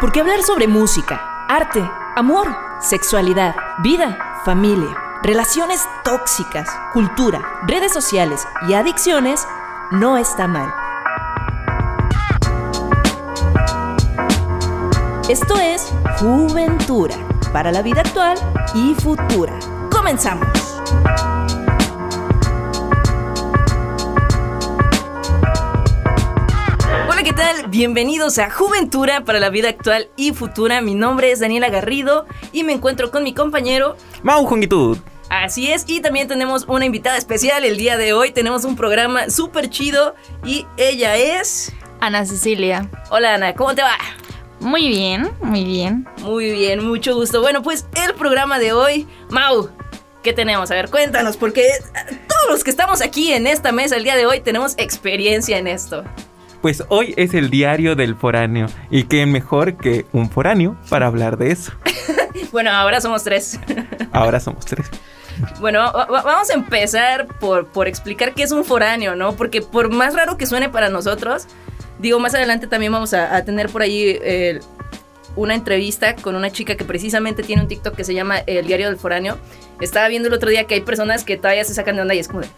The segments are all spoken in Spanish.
Porque hablar sobre música, arte, amor, sexualidad, vida, familia, relaciones tóxicas, cultura, redes sociales y adicciones no está mal. Esto es Juventura para la vida actual y futura. Comenzamos. Tal? Bienvenidos a Juventura para la vida actual y futura. Mi nombre es Daniela Garrido y me encuentro con mi compañero Mau Jongitud. Así es, y también tenemos una invitada especial el día de hoy. Tenemos un programa súper chido y ella es... Ana Cecilia. Hola Ana, ¿cómo te va? Muy bien, muy bien. Muy bien, mucho gusto. Bueno, pues el programa de hoy, Mau, ¿qué tenemos? A ver, cuéntanos, porque todos los que estamos aquí en esta mesa el día de hoy tenemos experiencia en esto. Pues hoy es el diario del foráneo. Y qué mejor que un foráneo para hablar de eso. bueno, ahora somos tres. ahora somos tres. Bueno, vamos a empezar por, por explicar qué es un foráneo, ¿no? Porque por más raro que suene para nosotros, digo, más adelante también vamos a, tener por ahí eh, una entrevista con una chica que precisamente tiene un TikTok que se llama El Diario del Foráneo. Estaba viendo el otro día que hay personas que todavía se sacan de onda y es como de,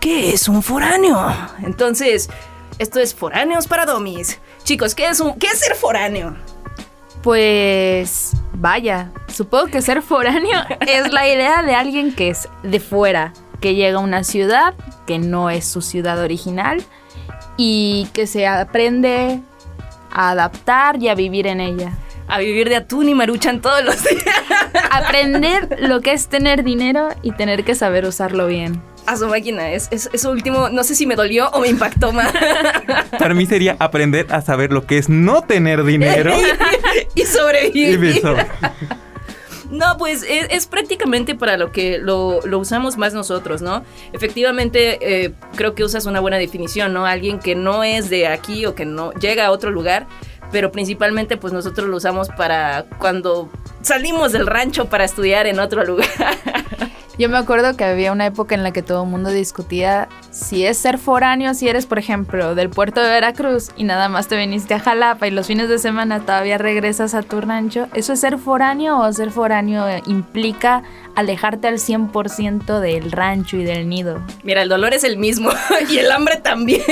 ¿qué es un foráneo? Entonces, esto es Foráneos para Domis. Chicos, ¿qué es, un, ¿qué es ser foráneo? Pues vaya, supongo que ser foráneo es la idea de alguien que es de fuera, que llega a una ciudad que no es su ciudad original y que se aprende a adaptar y a vivir en ella. A vivir de atún y maruchan todos los días. Aprender lo que es tener dinero y tener que saber usarlo bien a su máquina. Es, eso último, no sé si me dolió o me impactó más. Para mí sería aprender a saber lo que es no tener dinero. y sobrevivir. No, pues es, prácticamente para lo que lo, usamos más nosotros, ¿no? Efectivamente, eh, creo que usas una buena definición, ¿no? Alguien que no es de aquí o que no llega a otro lugar, pero principalmente pues nosotros lo usamos para cuando salimos del rancho para estudiar en otro lugar. Yo me acuerdo que había una época en la que todo el mundo discutía si es ser foráneo, si eres, por ejemplo, del puerto de Veracruz y nada más te viniste a Jalapa y los fines de semana todavía regresas a tu rancho. ¿Eso es ser foráneo o ser foráneo implica alejarte al 100% del rancho y del nido? Mira, el dolor es el mismo y el hambre también.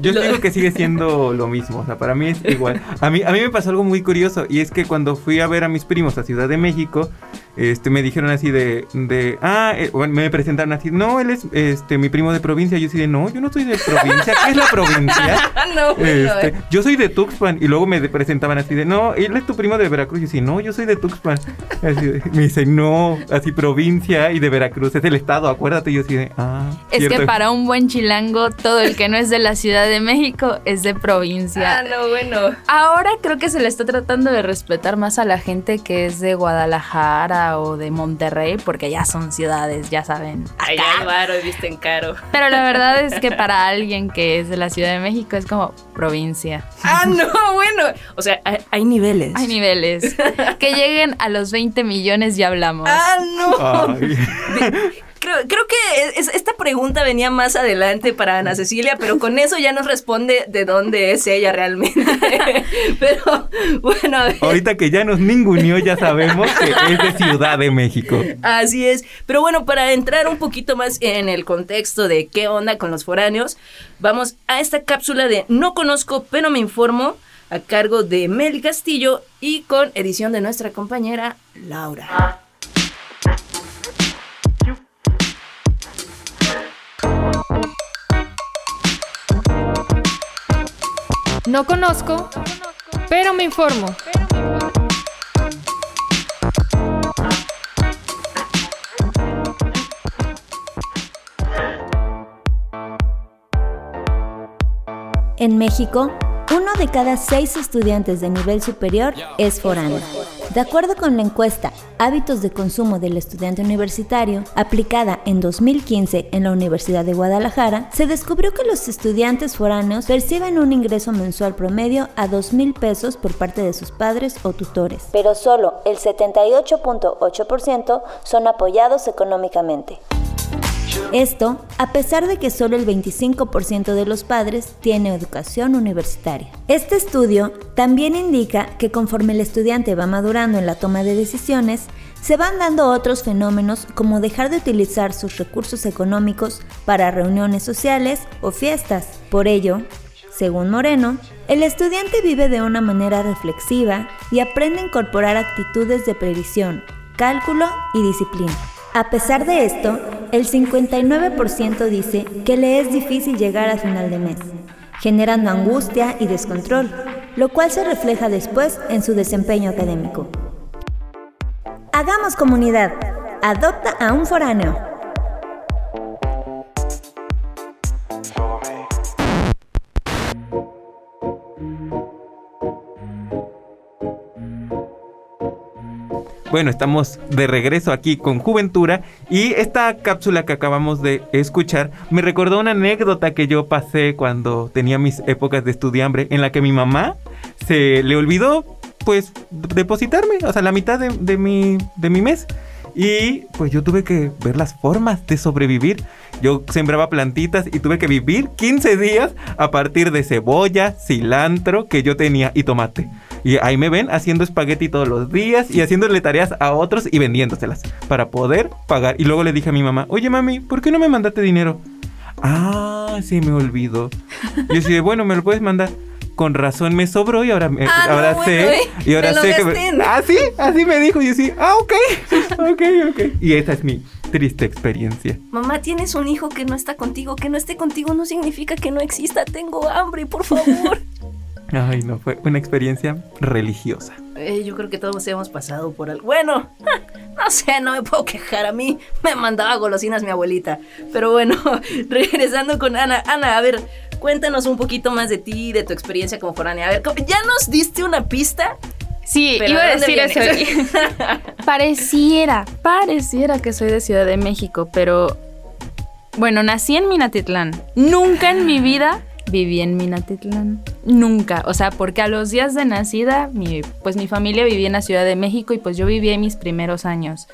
Yo digo que sigue siendo lo mismo, o sea, para mí es igual. A mí, a mí me pasó algo muy curioso y es que cuando fui a ver a mis primos a Ciudad de México, este, me dijeron así de, de ah, eh, me presentaron así, no, él es este, mi primo de provincia. Yo así no, yo no soy de provincia, ¿qué es la provincia? no, este, eh. Yo soy de Tuxpan. Y luego me presentaban así de, no, él es tu primo de Veracruz. Y yo así, no, yo soy de Tuxpan. me dice, no, así provincia y de Veracruz, es el estado, acuérdate. Y yo así de, ah. Es que para un buen chilango, todo el que no es de la Ciudad de México es de provincia. Ah, no, bueno. Ahora creo que se le está tratando de respetar más a la gente que es de Guadalajara o de Monterrey, porque ya son ciudades, ya saben. Allá claro, visten caro. Pero la verdad es que para alguien que es de la Ciudad de México es como provincia. Ah, no, bueno. O sea, hay, niveles. Hay niveles. que lleguen a los 20 millones ya hablamos. Ah, no creo, que esta pregunta venía más adelante para Ana Cecilia, pero con eso ya nos responde de dónde es ella realmente. pero bueno. Ahorita que ya nos ninguneó, ya sabemos que es de Ciudad de México. Así es. Pero bueno, para entrar un poquito más en el contexto de qué onda con los foráneos, vamos a esta cápsula de No conozco, pero me informo a cargo de Mel Castillo y con edición de nuestra compañera Laura. No conozco, pero me informo. En México, uno de cada seis estudiantes de nivel superior es foráneo. De acuerdo con la encuesta Hábitos de consumo del estudiante universitario, aplicada en 2015 en la Universidad de Guadalajara, se descubrió que los estudiantes foráneos perciben un ingreso mensual promedio a 2 mil pesos por parte de sus padres o tutores, pero solo el 78.8% son apoyados económicamente. Esto a pesar de que solo el 25% de los padres tiene educación universitaria. Este estudio también indica que conforme el estudiante va madurando en la toma de decisiones, se van dando otros fenómenos como dejar de utilizar sus recursos económicos para reuniones sociales o fiestas. Por ello, según Moreno, el estudiante vive de una manera reflexiva y aprende a incorporar actitudes de previsión, cálculo y disciplina. A pesar de esto, el 59% dice que le es difícil llegar a final de mes, generando angustia y descontrol, lo cual se refleja después en su desempeño académico. Hagamos comunidad. Adopta a un foráneo. Bueno, estamos de regreso aquí con Juventura y esta cápsula que acabamos de escuchar me recordó una anécdota que yo pasé cuando tenía mis épocas de estudiambre en la que mi mamá se le olvidó pues depositarme, o sea, la mitad de, mi, de mi mes. Y pues yo tuve que ver las formas de sobrevivir. Yo sembraba plantitas y tuve que vivir 15 días a partir de cebolla, cilantro que yo tenía y tomate. Y ahí me ven haciendo espagueti todos los días y haciéndole tareas a otros y vendiéndoselas para poder pagar. Y luego le dije a mi mamá, oye mami, ¿por qué no me mandaste dinero? Ah, se me olvidó. Y yo dije, bueno, me lo puedes mandar. Con razón me sobró y ahora, ah, ahora sé. y ahora sé que. ah, sí, así me dijo. Y yo sí, ah, ok. ok, ok. Y esa es mi triste experiencia. Mamá, tienes un hijo que no está contigo. Que no esté contigo no significa que no exista. Tengo hambre, por favor. Ay, no, fue una experiencia religiosa. Eh, yo creo que todos hemos pasado por algo. Bueno, no sé, no me puedo quejar. A mí me mandaba golosinas mi abuelita. Pero bueno, regresando con Ana. Ana, a ver, cuéntanos un poquito más de ti, de tu experiencia como foránea. A ver, ya nos diste una pista. Sí, iba a decir eso. pareciera, pareciera que soy de Ciudad de México, pero bueno, nací en Minatitlán. Nunca en mi vida viví en Minatitlán. Nunca. O sea, porque a los días de nacida, mi, pues mi familia vivía en la Ciudad de México y pues yo viví en mis primeros años.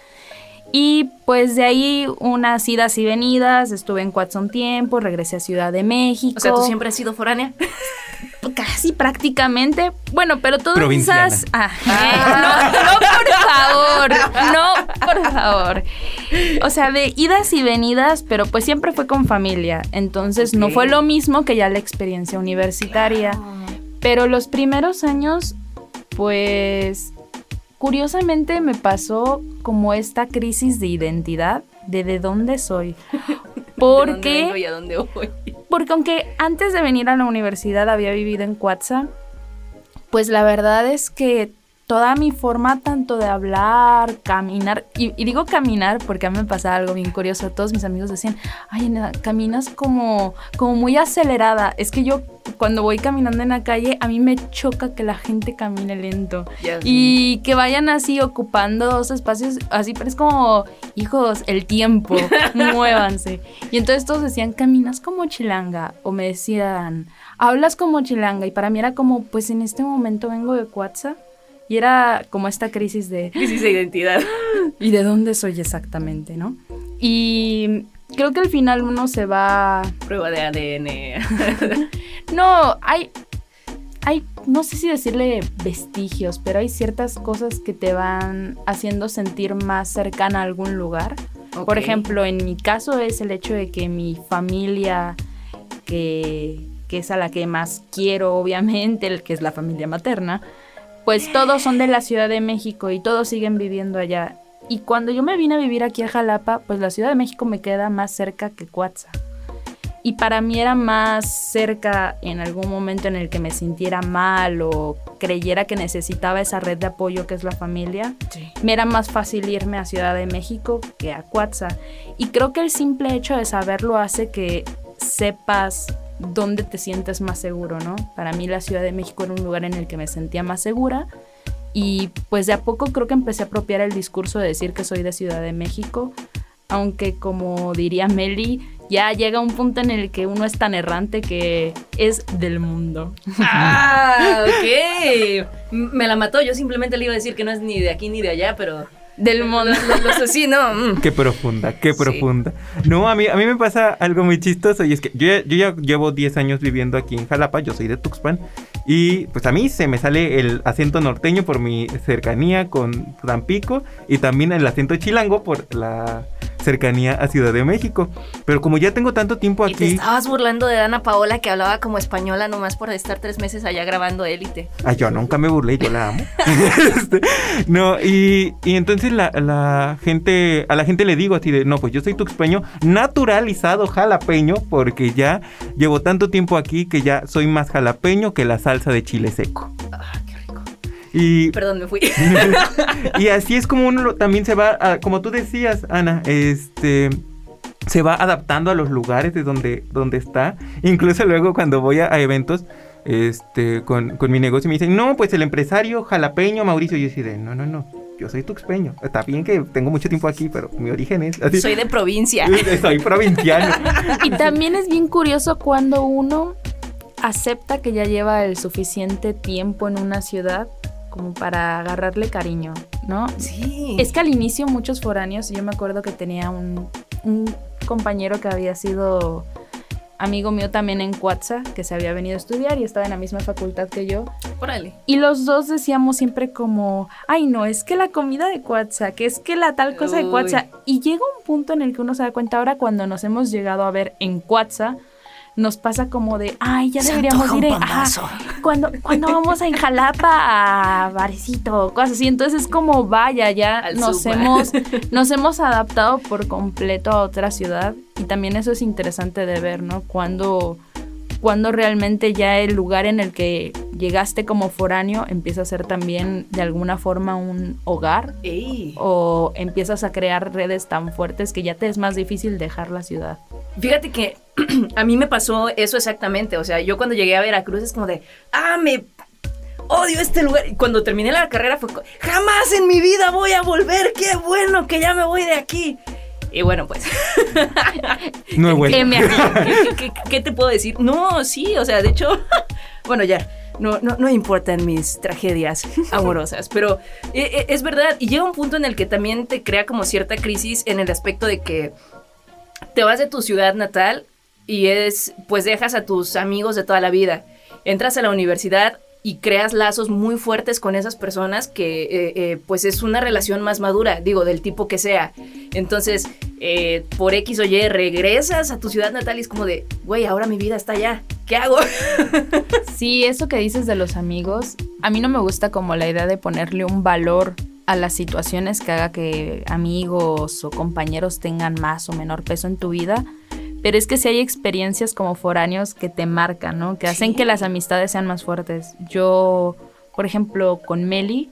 Y pues de ahí unas idas y venidas, estuve en Cuatza un tiempo, regresé a Ciudad de México. O sea, ¿tú siempre has sido foránea? Casi prácticamente. Bueno, pero todas esas... Ah, no, no, por favor, no, por favor. O sea, de idas y venidas, pero pues siempre fue con familia. Entonces no fue lo mismo que ya la experiencia universitaria. Pero los primeros años, pues Curiosamente me pasó como esta crisis de identidad de de dónde soy. Porque, ¿De dónde voy? Porque aunque antes de venir a la universidad había vivido en Cuatza, pues la verdad es que toda mi forma tanto de hablar, caminar, y, digo caminar porque a mí me pasa algo bien curioso, todos mis amigos decían, ay, caminas como, como muy acelerada, es que yo cuando voy caminando en la calle, a mí me choca que la gente camine lento. Y que vayan así ocupando dos espacios, así, pero es como, hijos, el tiempo, muévanse. Y entonces todos decían, caminas como chilanga, o me decían, hablas como chilanga, y para mí era como, pues en este momento vengo de Cuatza y era como esta crisis de... Crisis de identidad. ¿Y de dónde soy exactamente, no? Y creo que al final uno se va... Prueba de ADN. no, hay... Hay, no sé si decirle vestigios, pero hay ciertas cosas que te van haciendo sentir más cercana a algún lugar. Por ejemplo, en mi caso es el hecho de que mi familia, que, que es a la que más quiero, obviamente, el que es la familia materna, pues todos son de la Ciudad de México y todos siguen viviendo allá. Y cuando yo me vine a vivir aquí a Jalapa, pues la Ciudad de México me queda más cerca que Cuatza. Y para mí era más cerca en algún momento en el que me sintiera mal o creyera que necesitaba esa red de apoyo que es la familia. Me era más fácil irme a Ciudad de México que a Cuatza. Y creo que el simple hecho de saberlo hace que sepas dónde te sientes más seguro, ¿no? Para mí la Ciudad de México era un lugar en el que me sentía más segura y pues de a poco creo que empecé a apropiar el discurso de decir que soy de Ciudad de México, aunque como diría Meli, ya llega un punto en el que uno es tan errante que es del mundo. Ah, ok. Me la mató, yo simplemente le iba a decir que no es ni de aquí ni de allá, pero del mundo. Los, los así, ¿no? Mm. Qué profunda, qué Sí. profunda. No, a mí, a mí me pasa algo muy chistoso y es que yo, yo ya llevo 10 años viviendo aquí en Jalapa, yo soy de Tuxpan y pues a mí se me sale el acento norteño por mi cercanía con Tampico y también el acento chilango por la cercanía a Ciudad de México. Pero como ya tengo tanto tiempo Y te aquí... estabas burlando de Ana Paola que hablaba como española nomás por estar tres meses allá grabando Élite. Ay, yo nunca me burlé, yo la amo. Este, no, y, y entonces la, la gente, a la gente le digo así de, no, pues yo soy tuxpeño naturalizado jalapeño, porque ya llevo tanto tiempo aquí que ya soy más jalapeño que la salsa de chile seco. Ah. Y, Perdón, me fui. y así es como uno lo- también se va, a- como tú decías, Ana, este se va adaptando a los lugares de donde, donde está. Incluso luego cuando voy a, a eventos este, con, con mi negocio me dicen, no, pues el empresario jalapeño Mauricio. Y yo así de, no, no, no, yo soy tuxpeño. Está bien que tengo mucho tiempo aquí, pero mi origen es así. Soy de provincia. Soy provinciano. Y también es bien curioso cuando uno acepta que ya lleva el suficiente tiempo en una ciudad como para agarrarle cariño, ¿no? Sí. Es que al inicio muchos foráneos, yo me acuerdo que tenía un, un compañero que había sido amigo mío también en Cuatza, que se había venido a estudiar y estaba en la misma facultad que yo. Órale. Y los dos decíamos siempre como, ay no, es que la comida de Cuatza, que es que la tal cosa de. Cuatza. Y llega un punto en el que uno se da cuenta ahora cuando nos hemos llegado a ver en Cuatza, nos pasa como de, ay, ya deberíamos ir pambazo. cuando, cuando vamos a en Jalapa a Barecito, cosas así. Entonces es como, vaya, ya Al nos hemos, nos hemos adaptado por completo a otra ciudad. Y también eso es interesante de ver, ¿no? Cuando, cuando realmente ya el lugar en el que llegaste como foráneo empieza a ser también de alguna forma un hogar Ey. o empiezas a crear redes tan fuertes que ya te es más difícil dejar la ciudad. Fíjate que a mí me pasó eso exactamente. O sea, yo cuando llegué a Veracruz es como de, ah, me odio este lugar. Y cuando terminé la carrera fue, jamás en mi vida voy a volver. Qué bueno que ya me voy de aquí. Y bueno, pues, No. ¿qué, qué- qué- qué te puedo decir? No, sí, o sea, de hecho, bueno, ya. No, no, no importan mis tragedias amorosas, pero eh, eh, es verdad. Y llega un punto en el que también te crea como cierta crisis en el aspecto de que te vas de tu ciudad natal y es, pues dejas a tus amigos de toda la vida. Entras a la universidad y creas lazos muy fuertes con esas personas que, eh, eh, pues es una relación más madura, digo, del tipo que sea. Entonces, eh, por X o Y, regresas a tu ciudad natal y es como de, güey, ahora mi vida está allá. ¿Qué hago? Sí, eso que dices de los amigos, a mí no me gusta como la idea de ponerle un valor a las situaciones que haga que amigos o compañeros tengan más o menor peso en tu vida, pero es que si hay experiencias como foráneos que te marcan, ¿no? Que hacen Sí. que las amistades sean más fuertes. Yo, por ejemplo, con Meli,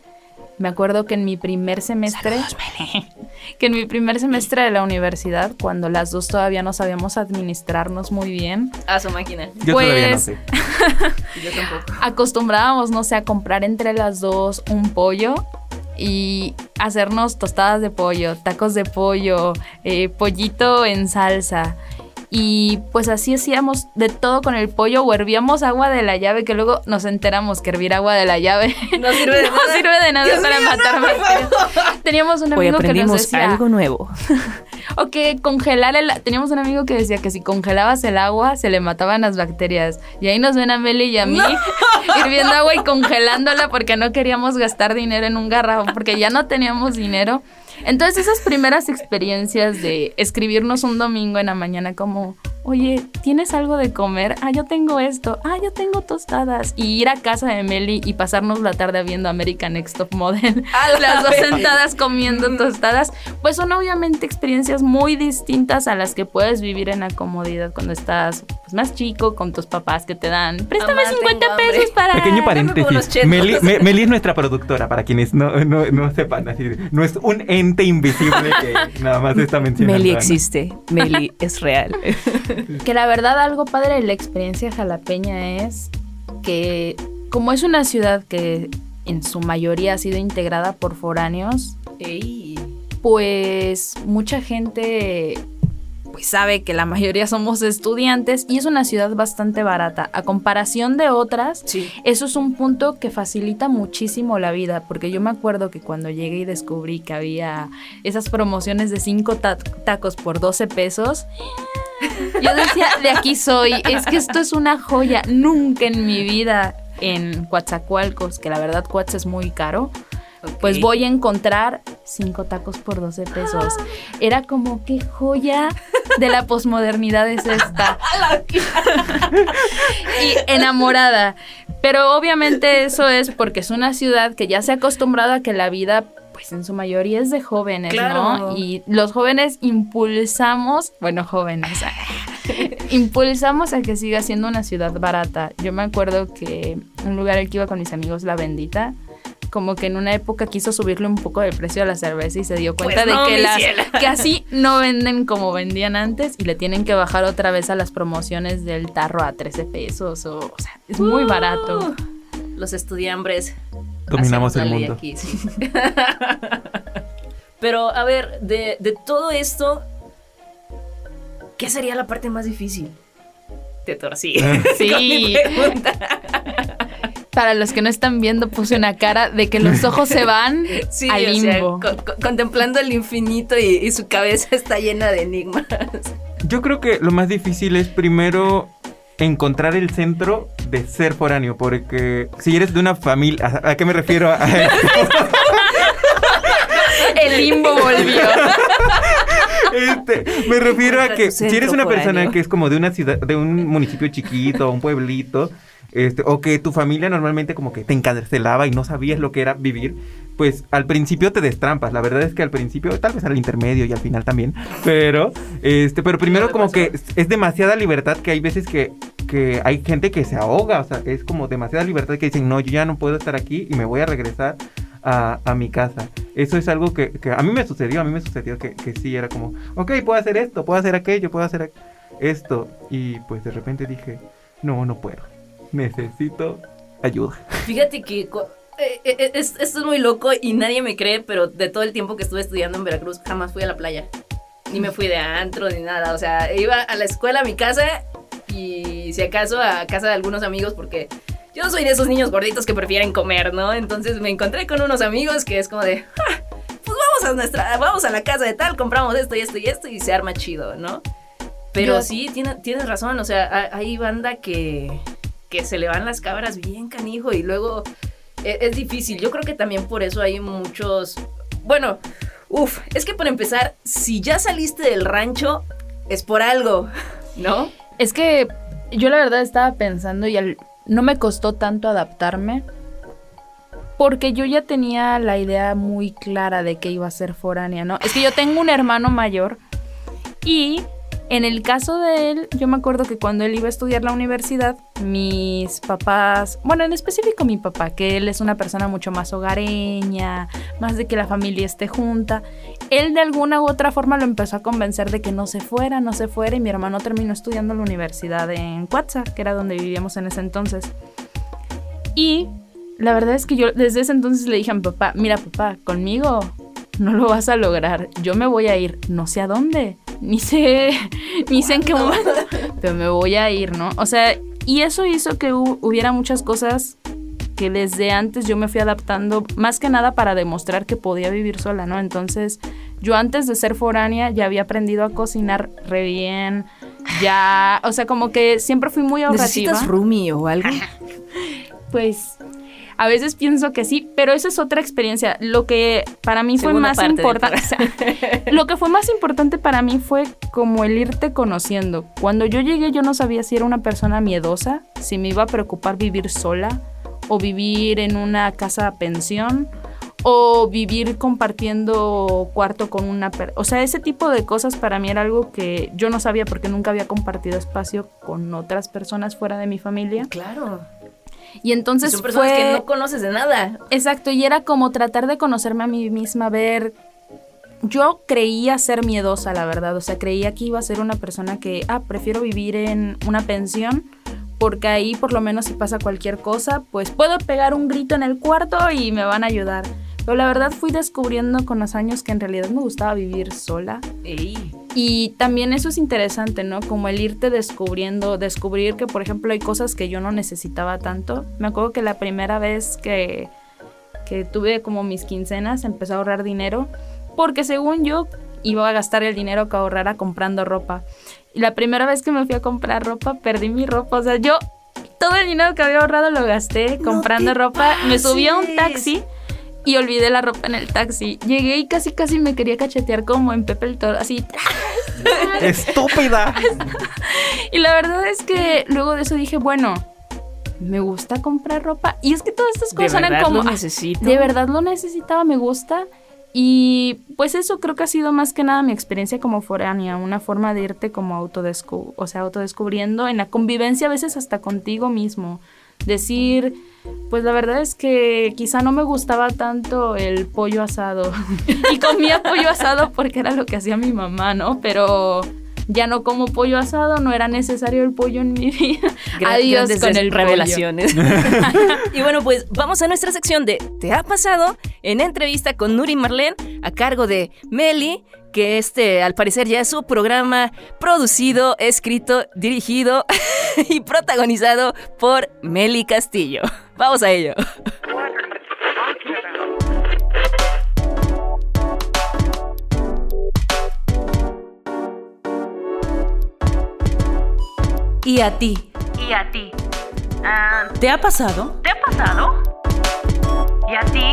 me acuerdo que en mi primer semestre, que en mi primer semestre de la universidad, cuando las dos todavía no sabíamos administrarnos muy bien, A su máquina. Yo todavía no Pues- sé. Yo tampoco. acostumbrábamos, no sé, a comprar entre las dos un pollo y hacernos tostadas de pollo, tacos de pollo, eh, pollito en salsa. Y pues así hacíamos de todo con el pollo o hervíamos agua de la llave que luego nos enteramos que hervir agua de la llave No sirve de no nada. sirve de nada Dios para mío, matar no, por bacterias. Teníamos un amigo que nos decía nuevo. o que congelar el... Teníamos un amigo que decía que si congelabas el agua se le mataban las bacterias. Y ahí nos ven a Meli y a mí hirviendo agua y congelándola porque no queríamos gastar dinero en un garrafón porque ya no teníamos dinero. Entonces esas primeras experiencias de escribirnos un domingo en la mañana como, oye, ¿tienes algo de comer? Ah, yo tengo esto. Ah, yo tengo tostadas. Y ir a casa de Meli y pasarnos la tarde viendo American Next Top Model. A la Las dos sentadas comiendo tostadas. Pues son obviamente experiencias muy distintas a las que puedes vivir en la comodidad cuando estás pues, más chico con tus papás que te dan, préstame Mamá, 50 tengo hambre". pesos para... Pequeño paréntesis. chetos. Meli, Me- Meli es nuestra productora, para quienes no, no, no sepan. Así, no es un ente invisible que nada más está mencionando. Meli existe. Meli es real. Que la verdad algo padre de la experiencia jalapeña es que como es una ciudad que en su mayoría ha sido integrada por foráneos, Ey. pues mucha gente pues sabe que la mayoría somos estudiantes y es una ciudad bastante barata. A comparación de otras, Sí. eso es un punto que facilita muchísimo la vida, porque yo me acuerdo que cuando llegué y descubrí que había esas promociones de 5 tacos por 12 pesos, yo decía, de aquí soy, es que esto es una joya, nunca en mi vida en Coatzacoalcos, que la verdad Coatz es muy caro, pues voy a encontrar 5 tacos por 12 pesos. Era como, qué joya de la posmodernidad es esta. y enamorada. Pero obviamente eso es porque es una ciudad que ya se ha acostumbrado a que la vida, pues en su mayoría es de jóvenes, Claro. ¿no? Y los jóvenes impulsamos, bueno, jóvenes, impulsamos a que siga siendo una ciudad barata. Yo me acuerdo que un lugar al que iba con mis amigos, La Bendita, como que en una época quiso subirle un poco de precio a la cerveza y se dio cuenta Pues no, de que las ciela. que así no venden como vendían antes y le tienen que bajar otra vez a las promociones del tarro a 13 pesos o, o sea, es muy barato. Uh, Los estudiambres. Dominamos el mundo. aquí, sí. Pero, a ver, de, de todo esto, ¿qué sería la parte más difícil? Te torcí. Sí. Con mi pregunta. Para los que no están viendo puse una cara de que los ojos se van Sí, al o sea, limbo. co- co- contemplando el infinito y, y su cabeza está llena de enigmas. Yo creo que lo más difícil es primero encontrar el centro de ser foráneo, porque si eres de una familia, ¿a, a qué me refiero? A- El limbo volvió. Este, me refiero a que si eres una persona foráneo. que es como de una ciudad, de un municipio chiquito, un pueblito, este, o que tu familia normalmente como que te encarcelaba y no sabías lo que era vivir, pues al principio te destrampas. La verdad es que al principio, tal vez al intermedio y al final también, pero, este, pero primero me como que es, demasiada libertad que hay veces que, que hay gente que se ahoga, o sea, es como demasiada libertad que dicen, no, yo ya no puedo estar aquí y me voy a regresar a, a mi casa. Eso es algo que, que a mí me sucedió, a mí me sucedió que, que sí, era como, ok, puedo hacer esto, puedo hacer aquello, puedo hacer ac- esto. Y pues de repente dije, no, no puedo. Necesito ayuda. Fíjate que eh, eh, es- esto es muy loco y nadie me cree, pero de todo el tiempo que estuve estudiando en Veracruz jamás fui a la playa. Ni me fui de antro ni nada. O sea, iba a la escuela, a mi casa y si acaso a casa de algunos amigos porque yo soy de esos niños gorditos que prefieren comer, ¿no? Entonces me encontré con unos amigos que es como de, "Ah, pues vamos a nuestra, vamos a la casa de tal, compramos esto y esto y esto y se arma chido, ¿no? Pero sí, tiene- tienes razón, o sea, ha- hay banda que, que se le van las cabras bien canijo y luego e- es, difícil. Yo creo que también por eso hay muchos, bueno, uff, es que para empezar, si ya saliste del rancho, es por algo, ¿no? Es que yo la verdad estaba pensando y al- no me costó tanto adaptarme porque yo ya tenía la idea muy clara de que iba a ser foránea, ¿no? Es que yo tengo un hermano mayor y en el caso de él, yo me acuerdo que cuando él iba a estudiar la universidad, mis papás, bueno, en específico mi papá, que él es una persona mucho más hogareña, más de que la familia esté junta, él de alguna u otra forma lo empezó a convencer de que no se fuera, no se fuera, y mi hermano terminó estudiando la universidad en Cuatza, que era donde vivíamos en ese entonces. Y la verdad es que yo desde ese entonces le dije a mi papá, mira papá, conmigo no lo vas a lograr, yo me voy a ir, no sé a dónde, ni sé, ni sé en qué momento, pero me voy a ir, ¿no? O sea, y eso hizo que hu- hubiera muchas cosas que desde antes yo me fui adaptando, más que nada para demostrar que podía vivir sola, ¿no? Entonces, yo antes de ser foránea ya había aprendido a cocinar re bien, ya, o sea, como que siempre fui muy ahorrativa. ¿Necesitas roomie o algo? Pues a veces pienso que sí, pero esa es otra experiencia. Lo que para mí fue más importante, lo que fue más importante para mí fue como el irte conociendo. Cuando yo llegué yo no sabía si era una persona miedosa, si me iba a preocupar vivir sola o vivir en una casa pensión o vivir compartiendo cuarto con una persona. O sea, ese tipo de cosas para mí era algo que yo no sabía porque nunca había compartido espacio con otras personas fuera de mi familia. Claro. Y entonces Son personas fue... que no conoces de nada. Exacto, y era como tratar de conocerme a mí misma, ver... Yo creía ser miedosa, la verdad, o sea, creía que iba a ser una persona que, ah, prefiero vivir en una pensión, porque ahí por lo menos si pasa cualquier cosa, pues puedo pegar un grito en el cuarto y me van a ayudar. Pero la verdad fui descubriendo con los años que en realidad me gustaba vivir sola. Ey. Y también eso es interesante, ¿no? Como el irte descubriendo, descubrir que, por ejemplo, hay cosas que yo no necesitaba tanto. Me acuerdo que la primera vez que, que tuve como mis quincenas, empecé a ahorrar dinero, porque según yo iba a gastar el dinero que ahorrara comprando ropa. Y la primera vez que me fui a comprar ropa, perdí mi ropa. O sea, yo todo el dinero que había ahorrado lo gasté comprando ropa. Me subí a un taxi y olvidé la ropa en el taxi. Llegué y casi casi me quería cachetear como en Pepe el Toro, así. ¡Estúpida! Y la verdad es que luego de eso dije, bueno, me gusta comprar ropa. Y es que todas estas ¿De cosas eran como... lo necesito? De verdad lo necesitaba, me gusta. Y pues eso creo que ha sido más que nada mi experiencia como foránea, una forma de irte como autodescu o sea, autodescubriendo en la convivencia a veces hasta contigo mismo. Decir, pues la verdad es que quizá no me gustaba tanto el pollo asado. y comía pollo asado porque era lo que hacía mi mamá, ¿no? Pero ya no como pollo asado, no era necesario el pollo en mi vida. Adiós con el pollo. revelaciones. y bueno, pues vamos a nuestra sección de ¿Te ha pasado? En entrevista con Nuri Marlene a cargo de Meli, que este al parecer ya es su programa producido, escrito, dirigido y protagonizado por Meli Castillo. Vamos a ello. ¿Y a ti? ¿Y a ti? Ah, ¿Te ha pasado? ¿Te ha pasado? ¿Y a ti?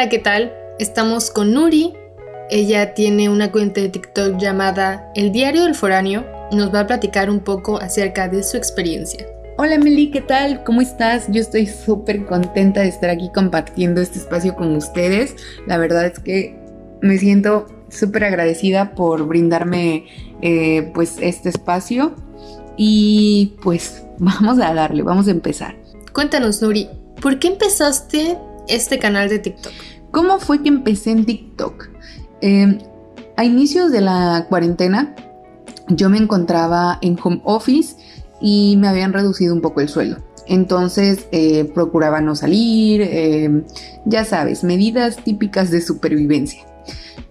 Hola, ¿qué tal? Estamos con Nuri. Ella tiene una cuenta de TikTok llamada El Diario del Foráneo. Nos va a platicar un poco acerca de su experiencia. Hola Meli, ¿qué tal? ¿Cómo estás? Yo estoy súper contenta de estar aquí compartiendo este espacio con ustedes. La verdad es que me siento súper agradecida por brindarme eh, pues este espacio y pues vamos a darle, vamos a empezar. Cuéntanos, Nuri, ¿por qué empezaste este canal de TikTok? ¿Cómo fue que empecé en TikTok? Eh, a inicios de la cuarentena yo me encontraba en home office y me habían reducido un poco el sueldo. Entonces eh, procuraba no salir, eh, ya sabes, medidas típicas de supervivencia.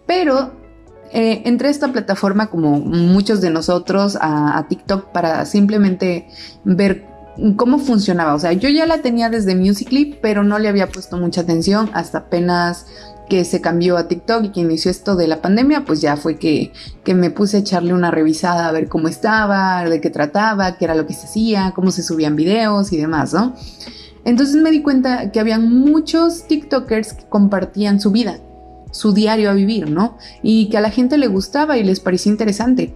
Pero eh, entré a esta plataforma como muchos de nosotros a, a TikTok para simplemente ver cómo funcionaba. O sea, yo ya la tenía desde Musical.ly, pero no le había puesto mucha atención hasta apenas que se cambió a TikTok y que inició esto de la pandemia, pues ya fue que, que me puse a echarle una revisada a ver cómo estaba, de qué trataba, qué era lo que se hacía, cómo se subían videos y demás, ¿no? Entonces me di cuenta que habían muchos TikTokers que compartían su vida, su diario a vivir, ¿no? Y que a la gente le gustaba y les parecía interesante.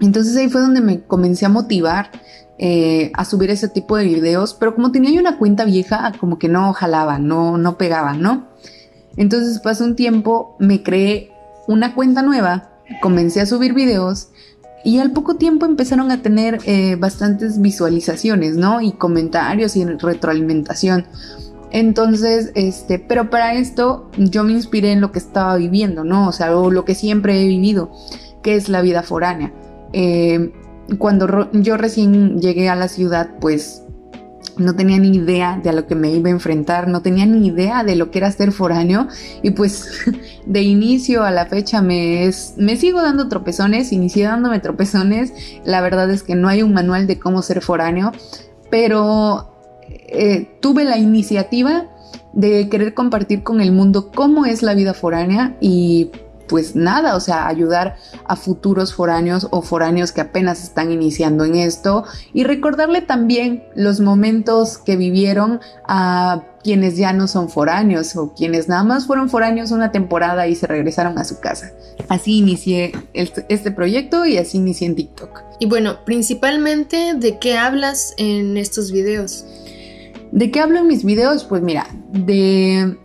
Entonces ahí fue donde me comencé a motivar eh, a subir ese tipo de videos, pero como tenía yo una cuenta vieja, como que no jalaba, no, no pegaba, ¿no? Entonces pasó un tiempo, me creé una cuenta nueva, comencé a subir videos y al poco tiempo empezaron a tener eh, bastantes visualizaciones, ¿no? Y comentarios y retroalimentación. Entonces, este, pero para esto yo me inspiré en lo que estaba viviendo, ¿no? O sea, o lo que siempre he vivido, que es la vida foránea. Eh, cuando yo recién llegué a la ciudad, pues no tenía ni idea de a lo que me iba a enfrentar, no tenía ni idea de lo que era ser foráneo. Y pues de inicio a la fecha me sigo dando tropezones, inicié dándome tropezones, la verdad es que no hay un manual de cómo ser foráneo, pero eh, tuve la iniciativa de querer compartir con el mundo cómo es la vida foránea y pues nada, o sea, ayudar a futuros foráneos o foráneos que apenas están iniciando en esto y recordarle también los momentos que vivieron a quienes ya no son foráneos o quienes nada más fueron foráneos una temporada y se regresaron a su casa. Así inicié este, este proyecto y así inicié en TikTok. Y bueno, principalmente, ¿de qué hablas en estos videos? ¿De qué hablo en mis videos? Pues mira, de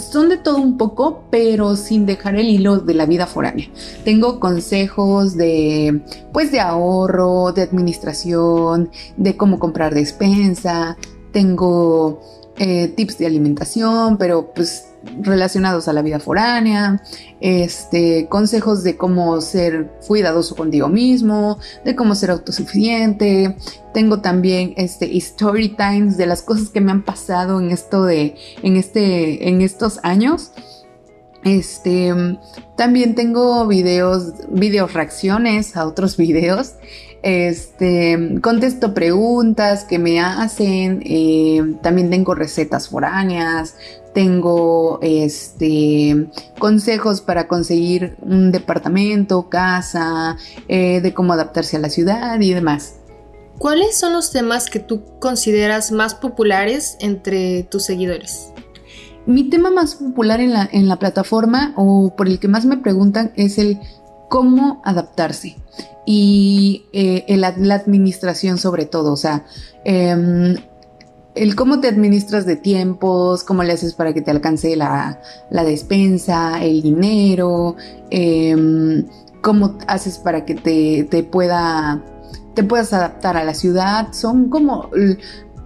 son de todo un poco, pero sin dejar el hilo de la vida foránea. Tengo consejos de, pues, de ahorro, de administración, de cómo comprar despensa. Tengo eh, tips de alimentación, pero pues relacionados a la vida foránea, este, consejos de cómo ser cuidadoso contigo mismo, de cómo ser autosuficiente. Tengo también este, story times de las cosas que me han pasado en esto de, en este, en estos años. Este, también tengo videos, video reacciones a otros videos. Este, contesto preguntas que me hacen. eh, también tengo recetas foráneas. Tengo este, consejos para conseguir un departamento, casa, eh, de cómo adaptarse a la ciudad y demás. ¿Cuáles son los temas que tú consideras más populares entre tus seguidores? Mi tema más popular en la, plataforma o por el que más me preguntan es el cómo adaptarse y eh, la administración sobre todo, o sea, em, el cómo te administras de tiempos, cómo le haces para que te alcance la, despensa, el dinero, em, cómo haces para que te, te pueda te puedas adaptar a la ciudad, son como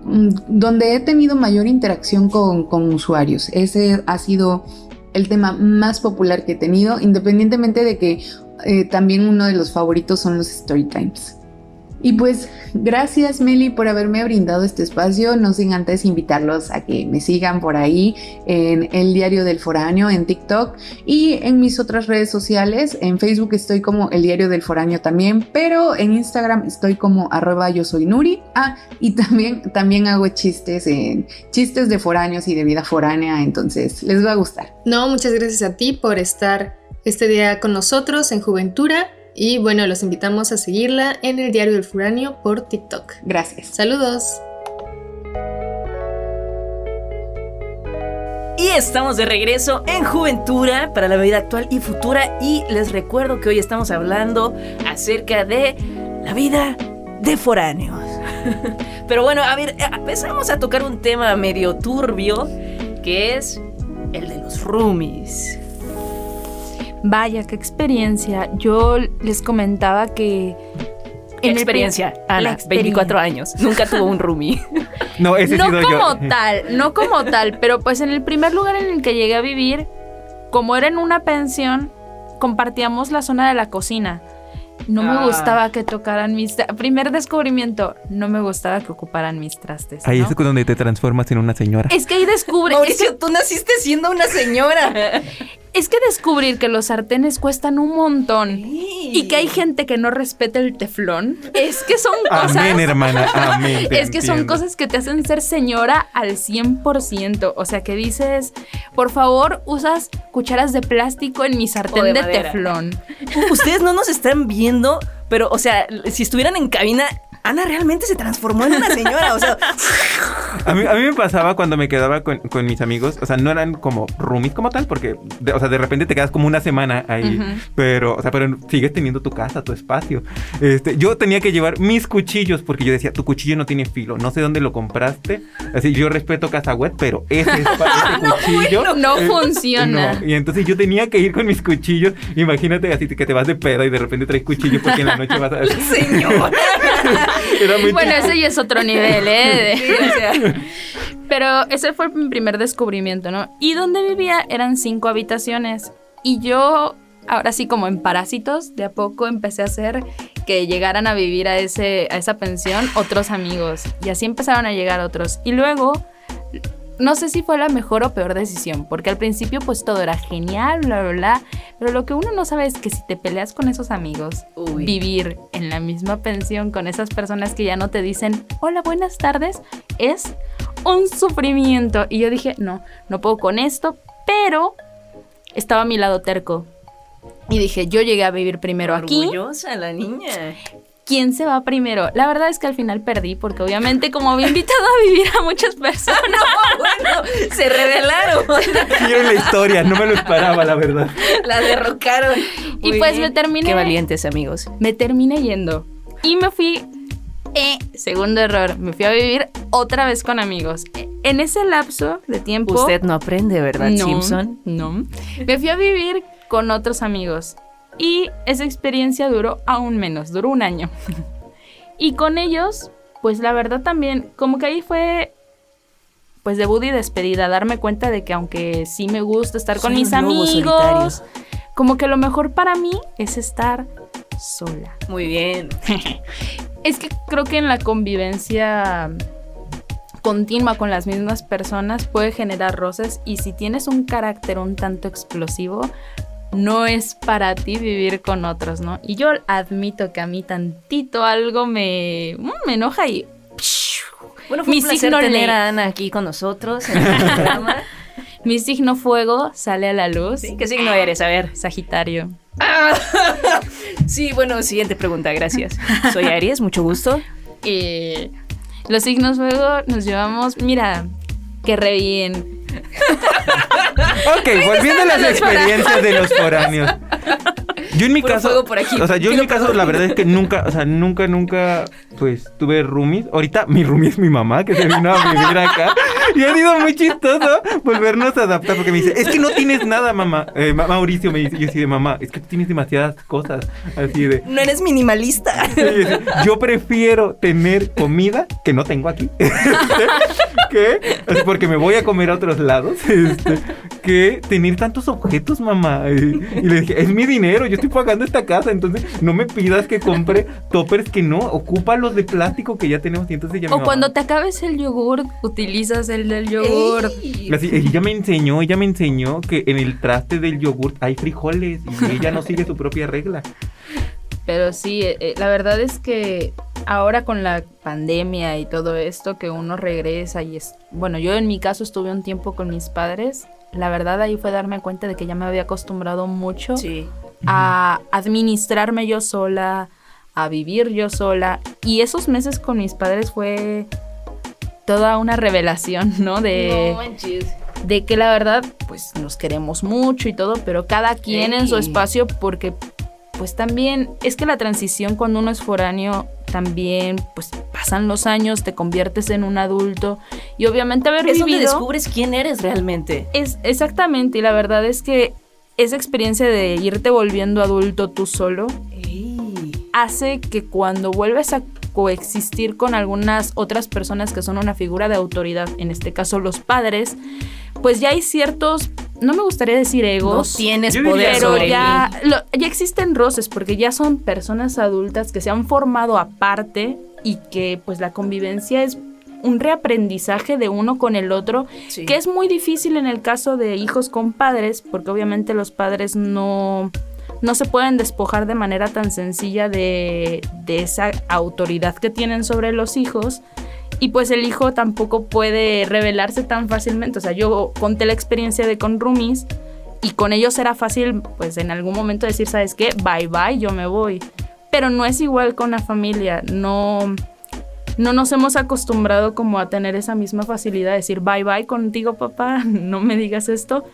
donde he tenido mayor interacción con, con usuarios. Ese ha sido el tema más popular que he tenido, independientemente de que eh, también uno de los favoritos son los story times. Y pues gracias Meli por haberme brindado este espacio, no sin antes invitarlos a que me sigan por ahí en el diario del foráneo, en TikTok y en mis otras redes sociales. En Facebook estoy como el diario del foráneo también, pero en Instagram estoy como arroba yo soy Nuri. Ah, y también, también hago chistes en chistes de foráneos y de vida foránea, entonces les va a gustar. No, muchas gracias a ti por estar este día con nosotros en Juventura. Y bueno, los invitamos a seguirla en el Diario del Foráneo por TikTok. Gracias. Saludos. Y estamos de regreso en Juventura para la vida actual y futura. Y les recuerdo que hoy estamos hablando acerca de la vida de foráneos. Pero bueno, a ver, eh, empezamos a tocar un tema medio turbio que es el de los roomies. Vaya, qué experiencia. Yo les comentaba que... en experiencia, Ana, la 24 años. Nunca tuvo un roomie. No, ese no sido como yo. tal, no como tal, pero pues en el primer lugar en el que llegué a vivir, como era en una pensión, compartíamos la zona de la cocina. No me Ah. gustaba que tocaran mis... Primer descubrimiento, no me gustaba que ocuparan mis trastes. Ahí ¿no? es donde te transformas en una señora. Es que ahí descubre... es, Mauricio, tú naciste siendo una señora. es que descubrir que los sartenes cuestan un montón y que hay gente que no respeta el teflón, es que son cosas... Amén, hermana. Amén. Es que son cosas que te hacen ser señora al 100%. O sea, que dices, por favor, usas cucharas de plástico en mi sartén de de, teflón. Ustedes no nos están viendo, pero, o sea, si estuvieran en cabina, Ana realmente se transformó en una señora. O sea, A mí, a mí me pasaba cuando me quedaba con, con mis amigos, o sea, no eran como roomies como tal, porque, de, o sea, de repente te quedas como una semana ahí, pero, o sea, pero sigues teniendo tu casa, tu espacio. Este, yo tenía que llevar mis cuchillos, porque yo decía, tu cuchillo no tiene filo, no sé dónde lo compraste, así, yo respeto casa web, pero ese, espa- ese cuchillo... No eh, funciona. no. Y entonces yo tenía que ir con mis cuchillos, imagínate así que te vas de peda y de repente traes cuchillo porque en la noche vas a... señora. Era muy Bueno, ese ya es otro nivel, ¿eh? Sí, o sea, Pero ese fue mi primer descubrimiento, ¿no? Y donde vivía eran cinco habitaciones. Y yo, ahora sí, como en parásitos, de a poco empecé a hacer que llegaran a vivir a, ese, a esa pensión otros amigos. Y así empezaron a llegar otros. Y luego, no sé si fue la mejor o peor decisión, porque al principio pues todo era genial, bla, bla, bla. Pero lo que uno no sabe es que si te peleas con esos amigos, Uy. vivir en la misma pensión con esas personas que ya no te dicen, hola, buenas tardes, es un sufrimiento. Y yo dije, no, no puedo con esto, pero estaba a mi lado terco. Y dije, yo llegué a vivir primero aquí. Orgullosa la niña. ¿Quién se va primero? La verdad es que al final perdí, porque obviamente como había invitado a vivir a muchas personas, No, bueno, se revelaron. Quiero la historia, no me lo esperaba, la verdad. La derrocaron. Y pues bien. me terminé- Qué valientes, amigos. me terminé yendo. Y me fui, eh, segundo error, me fui a vivir otra vez con amigos. Eh, En ese lapso de tiempo... Usted no aprende, ¿verdad, no, Simpson? No. Me fui a vivir con otros amigos. Y esa experiencia duró aún menos, duró un año. y con ellos, pues la verdad también, como que ahí fue pues debut y despedida, darme cuenta de que aunque sí me gusta estar con mis amigos, solitarios. como que lo mejor para mí es estar sola. Muy bien. Es que creo que en la convivencia continua con las mismas personas puede generar roces y si tienes un carácter un tanto explosivo, no es para ti vivir con otros, ¿no? Y yo admito que a mí tantito algo me, mm, me enoja y... Bueno, fue Mi un placer signo tener a Ana aquí con nosotros en el programa. Mi signo fuego sale a la luz. Sí, ¿Qué signo eres? A ver. Sagitario. Sí, bueno, siguiente pregunta, gracias. Soy Aries, mucho gusto. Eh, los signos fuego nos llevamos, mira, que re bien. Ok, volviendo a las experiencias de los foráneos. Yo en mi Puro caso, por aquí. o sea, yo en mi caso, la verdad es que nunca, o sea, nunca, nunca, pues, tuve roomies. Ahorita mi roomie es mi mamá, que se vino a vivir acá. Y ha sido muy chistoso volvernos a adaptar, porque me dice, es que no tienes nada, mamá. Eh, Ma- Mauricio me dice, yo así de mamá, es que tú tienes demasiadas cosas, así de... No eres minimalista. Sí, sí. Yo prefiero tener comida que no tengo aquí. ¿Qué? Así porque me voy a comer a otros lados. este, que tener tantos objetos, mamá. Y, y le dije, es mi dinero, yo estoy pagando esta casa, entonces no me pidas que compre toppers que no, ocupa los de plástico que ya tenemos. Y entonces ya O mamá- cuando te acabes el yogur, utilizas el del yogur. Así, ella me enseñó, ella me enseñó que en el traste del yogurt hay frijoles y ella no sigue su propia regla. Pero sí, eh, eh, la verdad es que ahora con la pandemia y todo esto, que uno regresa y es... Bueno, yo en mi caso estuve un tiempo con mis padres. La verdad ahí fue darme cuenta de que ya me había acostumbrado mucho Sí. A administrarme yo sola, a vivir yo sola. Y esos meses con mis padres fue toda una revelación, ¿no? De, No de que la verdad, pues nos queremos mucho y todo, pero cada quien en su espacio porque pues también es que la transición cuando uno es foráneo también pues pasan los años, te conviertes en un adulto y obviamente haber Es donde vivido descubres quién eres realmente. es exactamente y la verdad es que esa experiencia de irte volviendo adulto tú solo Ey. hace que cuando vuelves a coexistir con algunas otras personas que son una figura de autoridad, en este caso los padres, pues ya hay ciertos, no me gustaría decir No egos, tienes Yo diría poder pero ya, lo- ya existen roces porque ya son personas adultas que se han formado aparte y que pues la convivencia es un reaprendizaje de uno con el otro Sí. que es muy difícil en el caso de hijos con padres, porque obviamente los padres no, no se pueden despojar de manera tan sencilla de, de esa autoridad que tienen sobre los hijos. Y pues el hijo tampoco puede revelarse tan fácilmente. O sea, yo conté la experiencia de con roomies y con ellos era fácil, pues en algún momento decir, ¿sabes qué? Bye bye, yo me voy. Pero no es igual con la familia. No, no nos hemos acostumbrado como a tener esa misma facilidad de decir bye bye contigo papá, no me digas esto.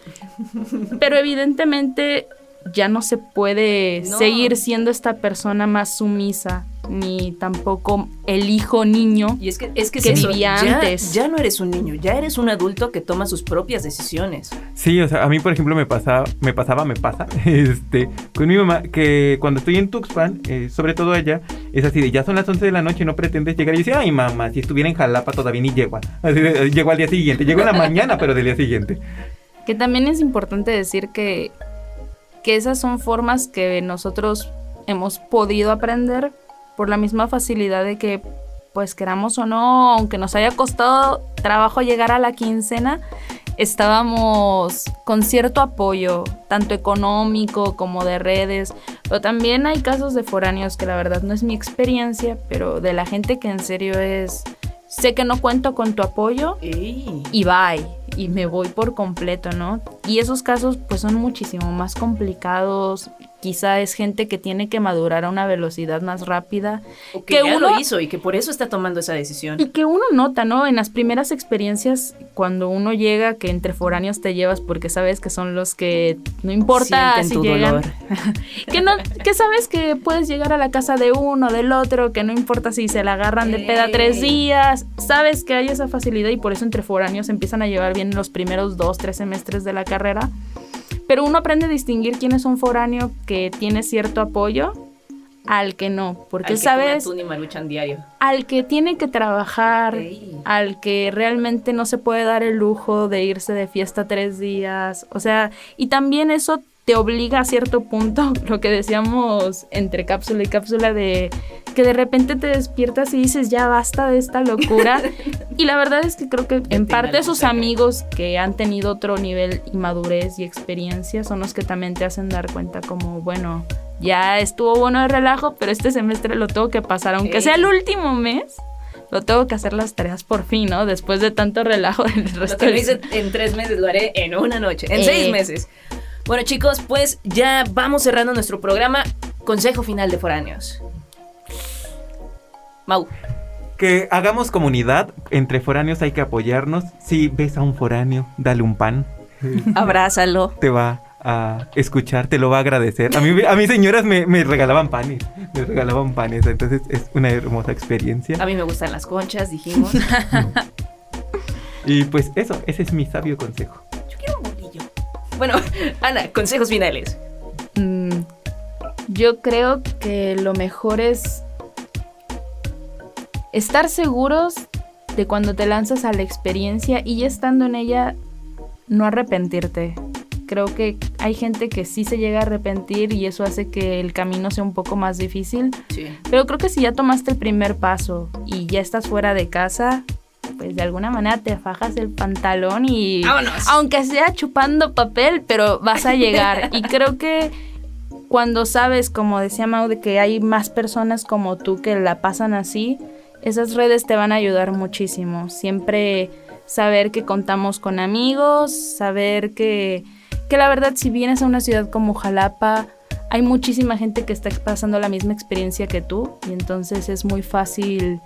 Pero evidentemente ya no se puede No. seguir siendo esta persona más sumisa, ni tampoco el hijo niño. Y es que, es que, que es eso, vivía ya, antes. ya no eres un niño, ya eres un adulto que toma sus propias decisiones. Sí, o sea, a mí, por ejemplo, me pasaba, me pasaba, me pasa, este, con mi mamá, que cuando estoy en Tuxpan, eh, sobre todo allá, es así de, ya son las 11 de la noche, no pretendes llegar y dice, ay, mamá, si estuviera en Jalapa todavía ni llego. Así de, llego al día siguiente, llego en la mañana, pero del día siguiente. Que también es importante decir que, esas son formas que nosotros hemos podido aprender por la misma facilidad de que, pues queramos o no, aunque nos haya costado trabajo llegar a la quincena, estábamos con cierto apoyo, tanto económico como de redes, pero también hay casos de foráneos que la verdad no es mi experiencia, pero de la gente que en serio es, sé que no cuento con tu apoyo, Ey. y bye y me voy por completo, ¿no? Y esos casos pues son muchísimo más complicados. Quizá es gente que tiene que madurar a una velocidad más rápida O que, que ya uno- lo hizo y que por eso está tomando esa decisión. y que uno nota, ¿no? En las primeras experiencias cuando uno llega que entre foráneos te llevas porque sabes que son los que no importa Sienten si tu llegan dolor. que no que sabes que puedes llegar a la casa de uno, del otro, que no importa si se la agarran de peda tres días, sabes que hay esa facilidad y por eso entre foráneos empiezan a llevar bien los primeros dos, tres semestres de la carrera. Pero uno aprende a distinguir quién es un foráneo que tiene cierto apoyo al que no, porque Al que come sabes, maruchan diario. al que tiene que trabajar, Ey. al que realmente no se puede dar el lujo de irse de fiesta tres días, o sea, y también eso te obliga a cierto punto, lo que decíamos entre cápsula y cápsula, de que de repente te despiertas y dices, ya basta de esta locura. y la verdad es que creo que en parte sus amigos que han tenido otro nivel y madurez y experiencia son los que también te hacen dar cuenta como, bueno, ya estuvo bueno el relajo, pero este semestre lo tengo que pasar, aunque sea el último mes. Lo tengo que hacer las tareas por fin, ¿no? Después de tanto relajo del Lo resto que no del en tres meses lo haré en una noche, en Eh. seis meses. Bueno chicos, pues ya vamos cerrando nuestro programa. Consejo final de foráneos. Mau. Que hagamos comunidad, entre foráneos hay que apoyarnos. Si ves a un foráneo, dale un pan. Abrázalo. Te va a escuchar, te lo va a agradecer. A mí, a mis señoras me, me regalaban panes, me regalaban panes, entonces es una hermosa experiencia. A mí me gustan las conchas, dijimos. Y pues eso, ese es mi sabio consejo. Yo quiero un bolillo. Bueno, Ana, consejos finales. Mm, yo creo que lo mejor es estar seguros de cuando te lanzas a la experiencia y ya estando en ella, no arrepentirte. Creo que hay gente que sí se llega a arrepentir y eso hace que el camino sea un poco más difícil. Sí. Pero creo que si ya tomaste el primer paso y ya estás fuera de casa, pues de alguna manera te fajas el pantalón y ¡Vámonos! aunque sea chupando papel, pero vas a llegar. y creo que cuando sabes, como decía Mau, de que hay más personas como tú que la pasan así, esas redes te van a ayudar muchísimo. Siempre saber que contamos con amigos, saber que, que la verdad si vienes a una ciudad como Jalapa, hay muchísima gente que está pasando la misma experiencia que tú y entonces es muy fácil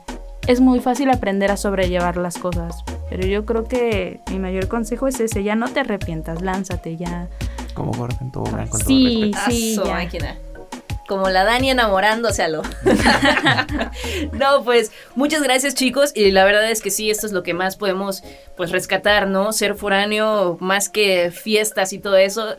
es muy fácil aprender a sobrellevar las cosas. Pero yo creo que mi mayor consejo es ese, ya no te arrepientas, lánzate ya. Como gordo en todo con todo Sí, respeto. sí, ya. Como la Dani enamorándose a lo. no, pues muchas gracias chicos y la verdad es que sí, esto es lo que más podemos pues rescatar, ¿no? Ser foráneo, más que fiestas y todo eso,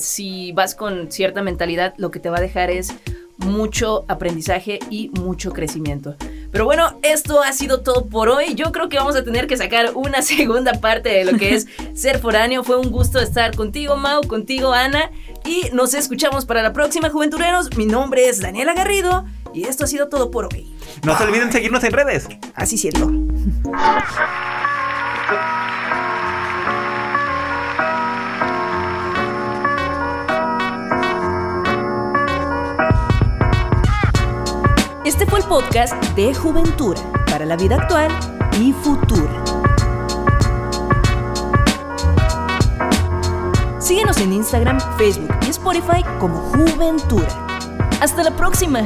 si vas con cierta mentalidad, lo que te va a dejar es mucho aprendizaje y mucho crecimiento. Pero bueno, esto ha sido todo por hoy. Yo creo que vamos a tener que sacar una segunda parte de lo que es ser foráneo. Fue un gusto estar contigo, Mau, contigo, Ana. Y nos escuchamos para la próxima, Juventureros. Mi nombre es Daniela Garrido y esto ha sido todo por hoy. No se olviden seguirnos en redes. Así siento. Este fue el podcast de Juventura para la vida actual y futura. Síguenos en Instagram, Facebook y Spotify como Juventura. Hasta la próxima.